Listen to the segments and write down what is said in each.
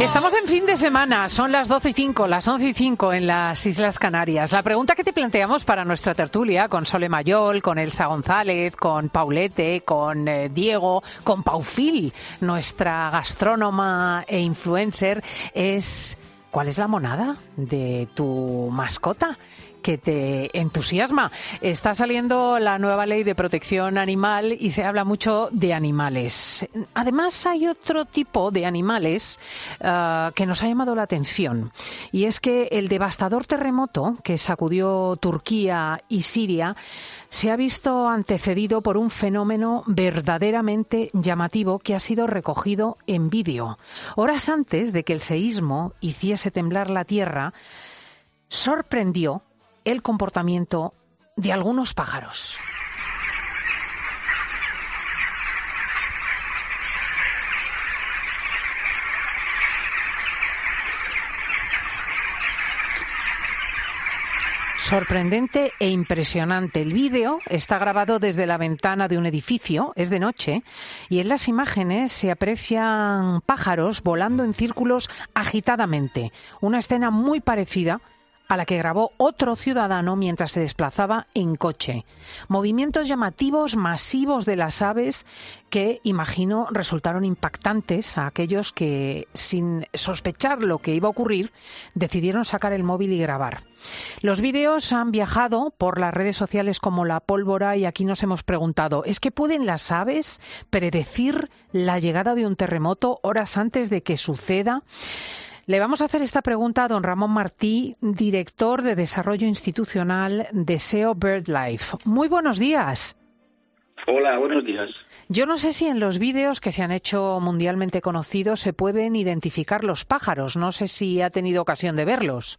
Estamos en fin de semana, son las 12 y 5, las 11 y 5 en las Islas Canarias. La pregunta que te planteamos para nuestra tertulia con Sole Mayol, con Elsa González, con Paulete, con eh, Diego, con Paufil, nuestra gastrónoma e influencer, es ¿cuál es la monada de tu mascota? Que te entusiasma. Está saliendo la nueva ley de protección animal y se habla mucho de animales. Además, hay otro tipo de animales uh, que nos ha llamado la atención y es que el devastador terremoto que sacudió Turquía y Siria se ha visto antecedido por un fenómeno verdaderamente llamativo que ha sido recogido en vídeo. Horas antes de que el seísmo hiciese temblar la tierra, sorprendió el comportamiento de algunos pájaros. Sorprendente e impresionante. El vídeo está grabado desde la ventana de un edificio, es de noche, y en las imágenes se aprecian pájaros volando en círculos agitadamente. Una escena muy parecida a la que grabó otro ciudadano mientras se desplazaba en coche. Movimientos llamativos, masivos de las aves que, imagino, resultaron impactantes a aquellos que, sin sospechar lo que iba a ocurrir, decidieron sacar el móvil y grabar. Los vídeos han viajado por las redes sociales como la pólvora y aquí nos hemos preguntado, ¿es que pueden las aves predecir la llegada de un terremoto horas antes de que suceda? Le vamos a hacer esta pregunta a don Ramón Martí, director de Desarrollo Institucional de SEO BirdLife. Muy buenos días. Hola, buenos días. Yo no sé si en los vídeos que se han hecho mundialmente conocidos se pueden identificar los pájaros. No sé si ha tenido ocasión de verlos.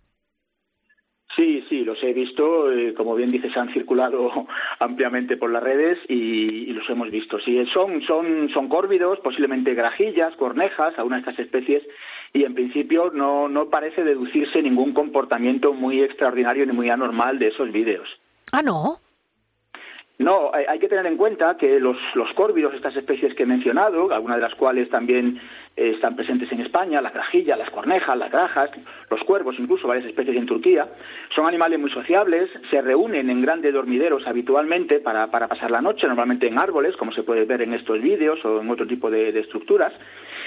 Sí, sí, los he visto. Eh, como bien dices, han circulado ampliamente por las redes y, y, los hemos visto. Sí, son, son, son córvidos, posiblemente grajillas, cornejas, a una de estas especies y en principio no, no parece deducirse ningún comportamiento muy extraordinario ni muy anormal de esos vídeos. Ah, no. No, hay que tener en cuenta que los, los córvidos, estas especies que he mencionado, algunas de las cuales también eh, están presentes en España, las grajillas, las cornejas, las grajas, los cuervos, incluso varias especies en Turquía, son animales muy sociables, se reúnen en grandes dormideros habitualmente para, para pasar la noche, normalmente en árboles, como se puede ver en estos vídeos o en otro tipo de, de estructuras,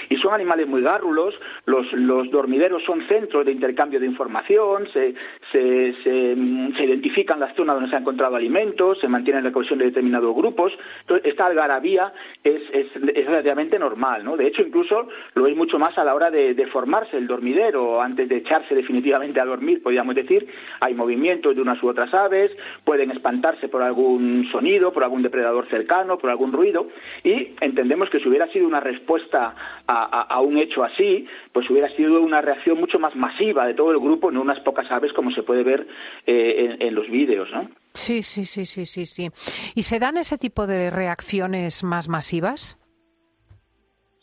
y son animales muy gárrulos, los, los dormideros son centros de intercambio de información, se, se, se, identifican las zonas donde se han encontrado alimentos, se mantiene la cohesión de determinados grupos, entonces esta algarabía es, es, es relativamente normal, ¿no? De hecho, incluso lo es mucho más a la hora de, de formarse el dormidero, antes de echarse definitivamente a dormir, podríamos decir, hay movimientos de unas u otras aves, pueden espantarse por algún sonido, por algún depredador cercano, por algún ruido, y entendemos que si hubiera sido una respuesta a, a, un hecho así, pues hubiera sido una reacción mucho más masiva de todo el grupo, no unas pocas aves como se puede ver eh, en, en, los vídeos, ¿no? Sí, sí, sí, sí, sí, sí. ¿Y se dan ese tipo de reacciones más masivas?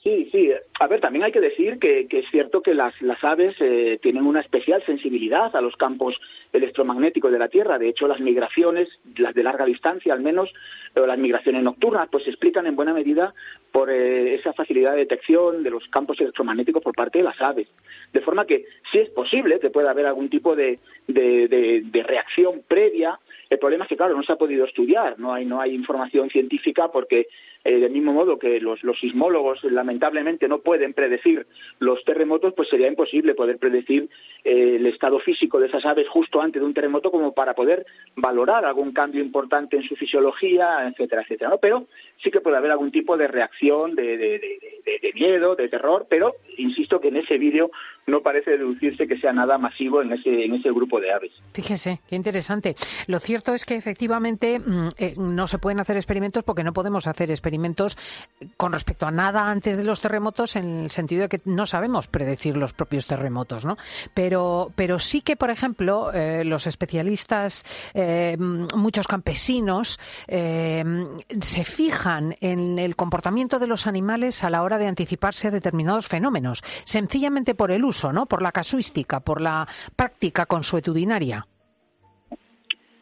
Sí, sí. A ver, también hay que decir que, que es cierto que las, las aves eh, tienen una especial sensibilidad a los campos electromagnéticos de la Tierra. De hecho, las migraciones, las de larga distancia al menos, o las migraciones nocturnas, pues se explican en buena medida por eh, esa facilidad de detección de los campos electromagnéticos por parte de las aves. De forma que sí es posible que pueda haber algún tipo de, de, de, de reacción previa el problema es que, claro, no se ha podido estudiar, no hay, no hay información científica porque, eh, del mismo modo que los, los sismólogos lamentablemente no pueden predecir los terremotos, pues sería imposible poder predecir eh, el estado físico de esas aves justo antes de un terremoto como para poder valorar algún cambio importante en su fisiología, etcétera, etcétera. ¿no? Pero sí que puede haber algún tipo de reacción de, de, de, de miedo, de terror, pero insisto que en ese vídeo no parece deducirse que sea nada masivo en ese, en ese grupo de aves. Fíjese, qué interesante. Lo cierto es que efectivamente eh, no se pueden hacer experimentos porque no podemos hacer experimentos con respecto a nada antes de los terremotos en el sentido de que no sabemos predecir los propios terremotos, ¿no? Pero, pero sí que, por ejemplo, eh, los especialistas, eh, muchos campesinos, eh, se fijan en el comportamiento de los animales a la hora de anticiparse a determinados fenómenos, sencillamente por el uso, ¿no? Por la casuística, por la práctica consuetudinaria.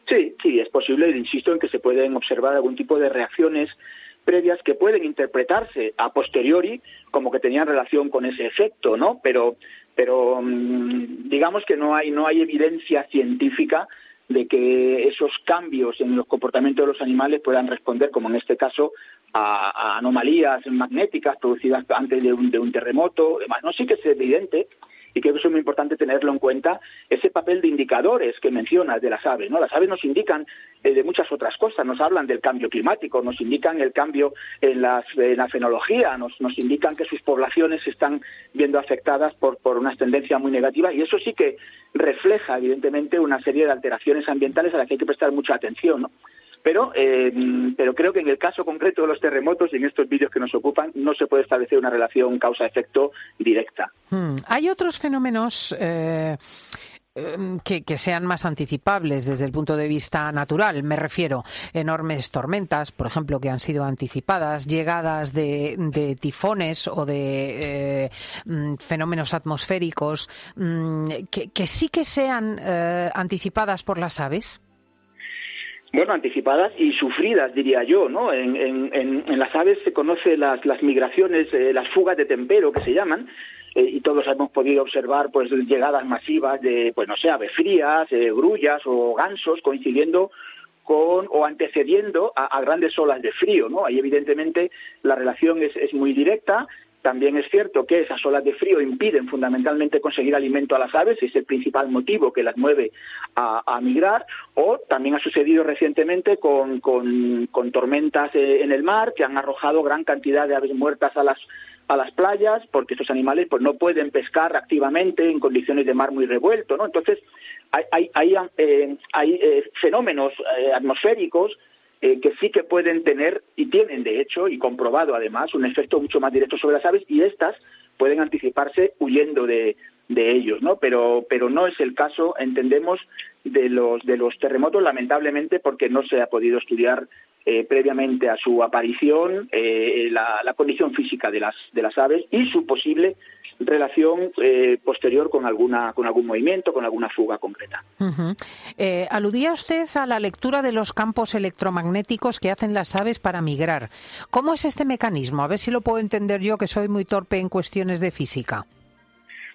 Sí, sí, es posible, insisto en que se pueden observar algún tipo de reacciones previas que pueden interpretarse a posteriori como que tenían relación con ese efecto, ¿no? Pero, pero mm, digamos que no hay, no hay evidencia científica de que esos cambios en los comportamientos de los animales puedan responder, como en este caso, a, anomalías magnéticas producidas antes de un, de un terremoto. Además, no sí que es evidente y creo que es muy importante tenerlo en cuenta, ese papel de indicadores que mencionas de las aves. ¿no? Las aves nos indican eh, de muchas otras cosas, nos hablan del cambio climático, nos indican el cambio en, la fenología, nos, nos indican que sus poblaciones se están viendo afectadas por, por unas tendencias muy negativas y eso sí que refleja, evidentemente, una serie de alteraciones ambientales a las que hay que prestar mucha atención. ¿no? Pero, eh, pero creo que en el caso concreto de los terremotos y en estos vídeos que nos ocupan no se puede establecer una relación causa-efecto directa. Hmm. Hay otros fenómenos. Eh, em, que, sean más anticipables desde el punto de vista natural. Me refiero a enormes tormentas, por ejemplo, que han sido anticipadas, llegadas de, tifones o de eh, mm, fenómenos atmosféricos, mm, que, sí que sean anticipadas por las aves bueno, anticipadas y sufridas, diría yo, ¿no? En, en, en, las aves se conoce las, las migraciones, eh, las fugas de tempero que se llaman, eh, y todos hemos podido observar pues llegadas masivas de, pues no sé, aves frías, eh, grullas o gansos coincidiendo con o antecediendo a, a, grandes olas de frío, ¿no? Ahí evidentemente la relación es, es muy directa también es cierto que esas olas de frío impiden fundamentalmente conseguir alimento a las aves, es el principal motivo que las mueve a, migrar, o también ha sucedido recientemente con, con, tormentas eh, en el mar que han arrojado gran cantidad de aves muertas a las a las playas porque estos animales pues no pueden pescar activamente en condiciones de mar muy revuelto, ¿no? Entonces hay, hay, hay, eh, hay eh, fenómenos atmosféricos eh, que sí que pueden tener y tienen de hecho y comprobado además un efecto mucho más directo sobre las aves y estas pueden anticiparse huyendo de, de ellos, ¿no? Pero, pero no es el caso, entendemos, de los, de los terremotos, lamentablemente, porque no se ha podido estudiar eh, previamente a su aparición eh, la, condición física de las, de las aves y su posible relación eh, posterior con alguna con algún movimiento, con alguna fuga concreta. Eh, aludía usted a la lectura de los campos electromagnéticos que hacen las aves para migrar. ¿Cómo es este mecanismo? A ver si lo puedo entender yo, que soy muy torpe en cuestiones de física.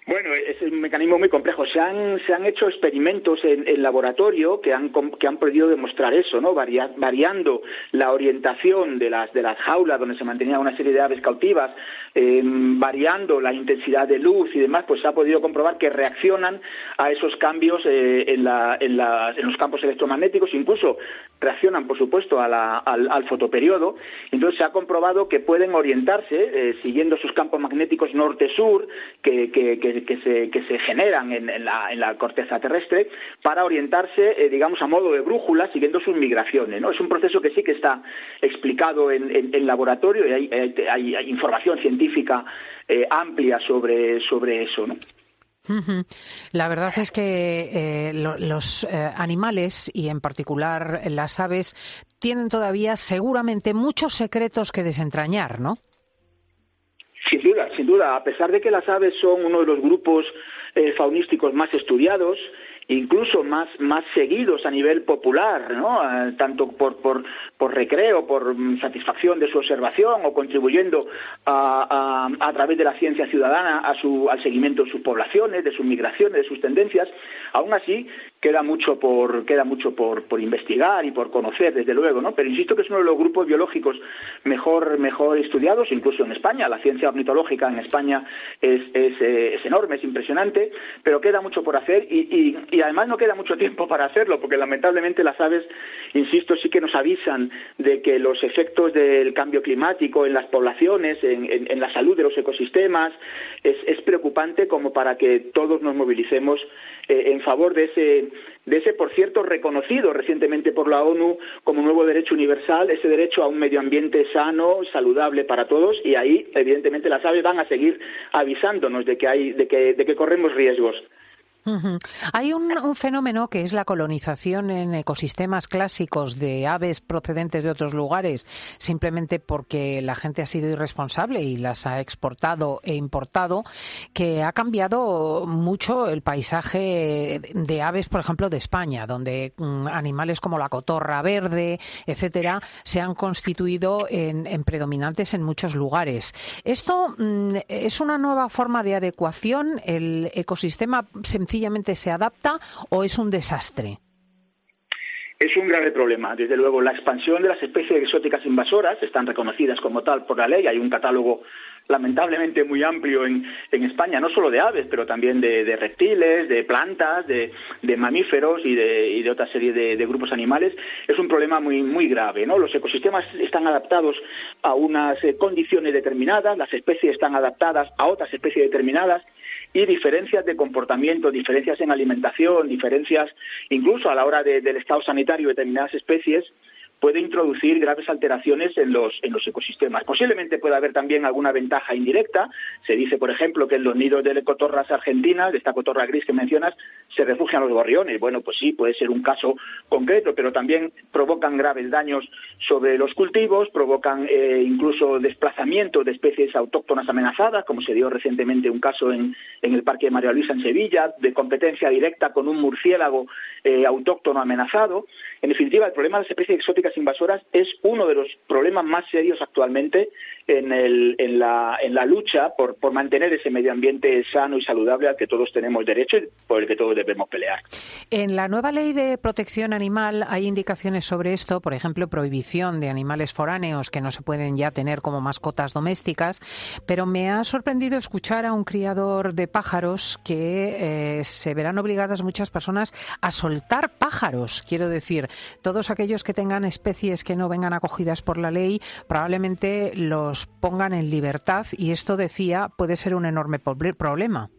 Bueno, es un mecanismo muy complejo. Se han, se han hecho experimentos en, en laboratorio que han, que han podido demostrar eso, ¿no? variando la orientación de las, de las jaulas donde se mantenía una serie de aves cautivas, eh, variando la intensidad de luz y demás, pues se ha podido comprobar que reaccionan a esos cambios eh, en, la, en, la, en, los campos electromagnéticos, incluso reaccionan, por supuesto, a la, al, al, fotoperiodo. Entonces se ha comprobado que pueden orientarse eh, siguiendo sus campos magnéticos norte-sur, que, que, se, que se generan en, la, en, la, corteza terrestre para orientarse, eh, digamos, a modo de brújula siguiendo sus migraciones. ¿no? Es un proceso que sí que está explicado en, en, laboratorio y hay, hay, información científica eh, amplia sobre, sobre eso. ¿no? La verdad es que eh, los animales y en particular las aves tienen todavía seguramente muchos secretos que desentrañar, ¿no? Sin duda, sin duda. A pesar de que las aves son uno de los grupos eh, faunísticos más estudiados, incluso más, más seguidos a nivel popular, ¿no? Eh, tanto por, por, por recreo, por mm, satisfacción de su observación o contribuyendo a, a, través de la ciencia ciudadana a su, al seguimiento de sus poblaciones, de sus migraciones, de sus tendencias. Aún así, queda mucho por queda mucho por, por investigar y por conocer desde luego no pero insisto que es uno de los grupos biológicos mejor mejor estudiados incluso en España. La ciencia ornitológica en España es es, eh, es enorme es impresionante pero queda mucho por hacer y, y, además no queda mucho tiempo para hacerlo porque lamentablemente las aves insisto sí que nos avisan de que los efectos del cambio climático en las poblaciones en, en, en la salud de los ecosistemas es, es preocupante como para que todos nos movilicemos eh, en favor de ese, de ese, por cierto, reconocido recientemente por la ONU como nuevo derecho universal, ese derecho a un medio ambiente sano, saludable para todos, y ahí, evidentemente, las aves van a seguir avisándonos de que, hay, de que, de que corremos riesgos. Hay un, fenómeno que es la colonización en ecosistemas clásicos de aves procedentes de otros lugares, simplemente porque la gente ha sido irresponsable y las ha exportado e importado, que ha cambiado mucho el paisaje de aves, por ejemplo, de España, donde mm, animales como la cotorra verde, etcétera, se han constituido en, predominantes en muchos lugares. Esto mm, es una nueva forma de adecuación. El ecosistema sencillo sencillamente se adapta o es un desastre? Es un grave problema. Desde luego, la expansión de las especies exóticas invasoras están reconocidas como tal por la ley. Hay un catálogo lamentablemente muy amplio en, España, no solo de aves, pero también de, reptiles, de plantas, de, mamíferos y de, otra serie de, grupos animales. Es un problema muy, muy grave. ¿no? Los ecosistemas están adaptados a unas eh, condiciones determinadas, las especies están adaptadas a otras especies determinadas y diferencias de comportamiento, diferencias en alimentación, diferencias incluso a la hora del estado sanitario de determinadas especies, puede introducir graves alteraciones en los, en los ecosistemas. Posiblemente pueda haber también alguna ventaja indirecta. Se dice, por ejemplo, que en los nidos de cotorras argentinas, de esta cotorra gris que mencionas, se refugian los gorriones. Bueno, pues sí, puede ser un caso concreto, pero también provocan graves daños sobre los cultivos, provocan eh, incluso desplazamiento de especies autóctonas amenazadas, como se dio recientemente un caso en, en el Parque de María Luisa en Sevilla, de competencia directa con un murciélago eh, autóctono amenazado. En definitiva, el problema de las especies exóticas invasoras es uno de los problemas más serios actualmente en, el, en, la, en la lucha por, por mantener ese medio ambiente sano y saludable al que todos tenemos derecho y por el que todos debemos pelear. En la nueva ley de protección animal hay indicaciones sobre esto, por ejemplo, prohibición de animales foráneos que no se pueden ya tener como mascotas domésticas, pero me ha sorprendido escuchar a un criador de pájaros que eh, se verán obligadas muchas personas a soltar pájaros. Quiero decir, todos aquellos que tengan especies que no vengan acogidas por la ley probablemente los pongan en libertad y esto decía puede ser un enorme problema.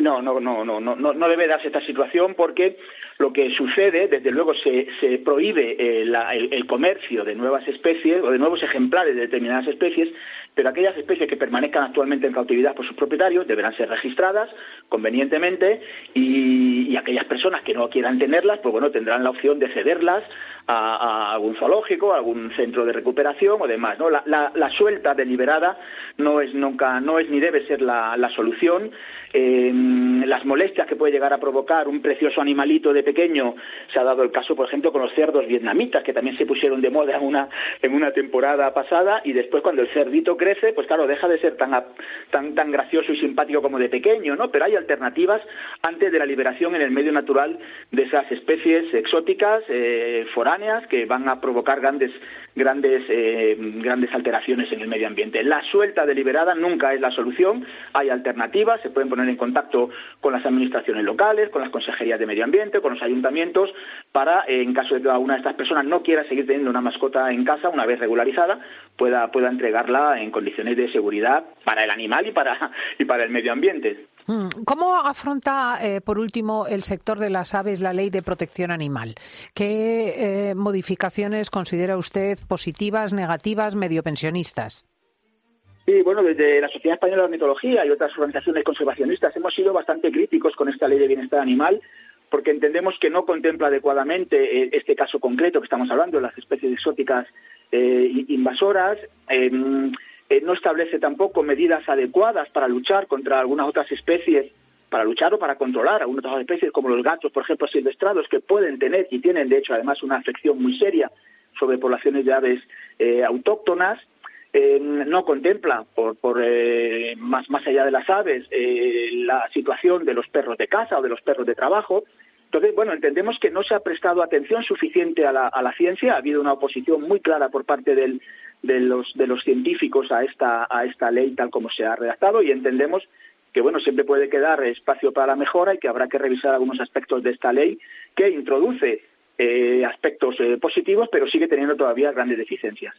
No, no, no, no, no, no debe darse esta situación porque lo que sucede, desde luego, se, se prohíbe eh, el, comercio de nuevas especies o de nuevos ejemplares de determinadas especies, pero aquellas especies que permanezcan actualmente en cautividad por sus propietarios deberán ser registradas convenientemente y, aquellas personas que no quieran tenerlas, pues bueno, tendrán la opción de cederlas a, algún zoológico, a algún centro de recuperación o demás. ¿no? La, suelta deliberada no es nunca, no es ni debe ser la, solución. Eh, las molestias que puede llegar a provocar un precioso animalito de pequeño, se ha dado el caso, por ejemplo, con los cerdos vietnamitas, que también se pusieron de moda en una, en una temporada pasada, y después cuando el cerdito pues claro, deja de ser tan, tan, tan gracioso y simpático como de pequeño, ¿no? Pero hay alternativas antes de la liberación en el medio natural de esas especies exóticas, eh, que van a provocar grandes, grandes, eh, grandes alteraciones en el medio ambiente. La suelta deliberada nunca es la solución, hay alternativas, se pueden poner en contacto con las administraciones locales, con las consejerías de medio ambiente, con los ayuntamientos, para, eh, en caso de que una de estas personas no quiera seguir teniendo una mascota en casa, una vez regularizada, pueda, pueda entregarla en condiciones de seguridad para el animal y para, y para el medio ambiente. Mm. ¿Cómo afronta, eh, por último, el sector de las aves la ley de protección animal? ¿Qué eh, modificaciones considera usted positivas, negativas, medio pensionistas? Sí, bueno, desde la Sociedad Española de Ornitología y otras organizaciones conservacionistas hemos sido bastante críticos con esta ley de bienestar animal porque entendemos que no contempla adecuadamente eh, este caso concreto que estamos hablando, las especies exóticas invasoras. Em, eh, no establece tampoco medidas adecuadas para luchar contra algunas otras especies, para luchar o para controlar algunas otras especies, como los gatos, por ejemplo, silvestrados, que pueden tener y tienen, de hecho, además, una afección muy seria sobre poblaciones de aves eh, autóctonas. Eh, no contempla, por, por más, más allá de las aves, la situación de los perros de casa o de los perros de trabajo. Entonces, bueno, entendemos que no se ha prestado atención suficiente a la, a la ciencia. Ha habido una oposición muy clara por parte del, de los, de los científicos a esta, a esta ley tal como se ha redactado y entendemos que bueno siempre puede quedar espacio para la mejora y que habrá que revisar algunos aspectos de esta ley que introduce eh, aspectos eh, positivos pero sigue teniendo todavía grandes deficiencias.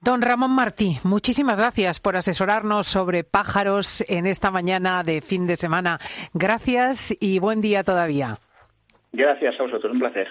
Don Ramón Martí, muchísimas gracias por asesorarnos sobre pájaros en esta mañana de fin de semana. Gracias y buen día todavía. Gracias a vosotros, un placer.